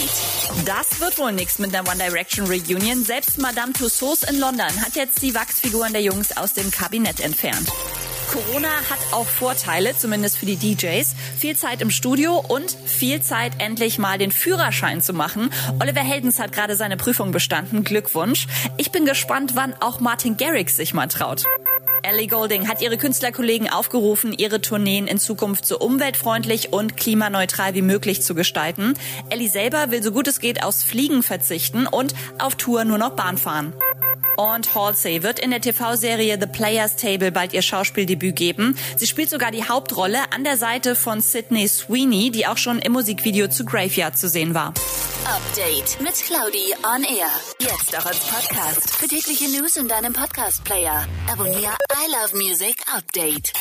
Update. Das wird wohl nichts mit der One Direction Reunion. Selbst Madame Tussauds in London hat jetzt die Wachsfiguren der Jungs aus dem Kabinett entfernt. Corona hat auch Vorteile, zumindest für die DJs. Viel Zeit im Studio und viel Zeit, endlich mal den Führerschein zu machen. Oliver Heldens hat gerade seine Prüfung bestanden. Glückwunsch. Ich bin gespannt, wann auch Martin Garrix sich mal traut. Ellie Golding hat ihre Künstlerkollegen aufgerufen, ihre Tourneen in Zukunft so umweltfreundlich und klimaneutral wie möglich zu gestalten. Ellie selber will so gut es geht aufs Fliegen verzichten und auf Tour nur noch Bahn fahren. Und Halsey wird in der TV-Serie The Players Table bald ihr Schauspieldebüt geben. Sie spielt sogar die Hauptrolle an der Seite von Sydney Sweeney, die auch schon im Musikvideo zu Graveyard zu sehen war. Update mit Claudi on Air. Jetzt auch als Podcast. Für tägliche News in deinem Podcast-Player. Abonniere I Love Music Update.